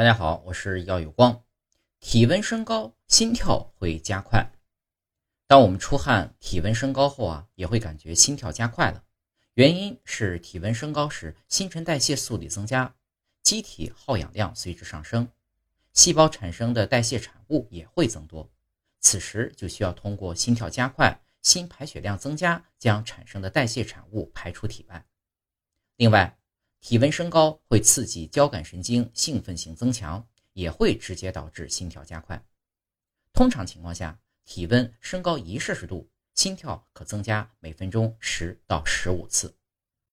大家好，我是耀有光。体温升高，心跳会加快。当我们出汗，体温升高后啊，也会感觉心跳加快了。原因是体温升高时，新陈代谢速率增加，机体耗氧量随之上升，细胞产生的代谢产物也会增多。此时就需要通过心跳加快、心排血量增加，将产生的代谢产物排出体外。另外，体温升高会刺激交感神经兴奋性增强，也会直接导致心跳加快。通常情况下，体温升高一摄氏度，心跳可增加每分钟十到十五次。